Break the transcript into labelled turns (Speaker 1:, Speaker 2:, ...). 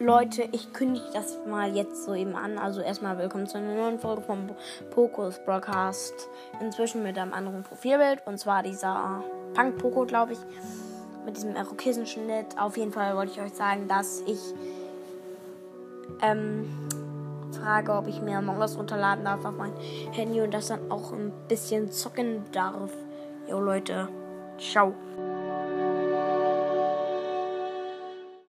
Speaker 1: Leute, ich kündige das mal jetzt so eben an. Also erstmal willkommen zu einer neuen Folge vom Pokus Broadcast. Inzwischen mit einem anderen Profilbild. Und zwar dieser Punk Poco, glaube ich. Mit diesem Irokesenschnitt. Auf jeden Fall wollte ich euch sagen, dass ich ähm, frage, ob ich mir Among Us runterladen darf auf mein Handy und das dann auch ein bisschen zocken darf. Jo Leute, ciao.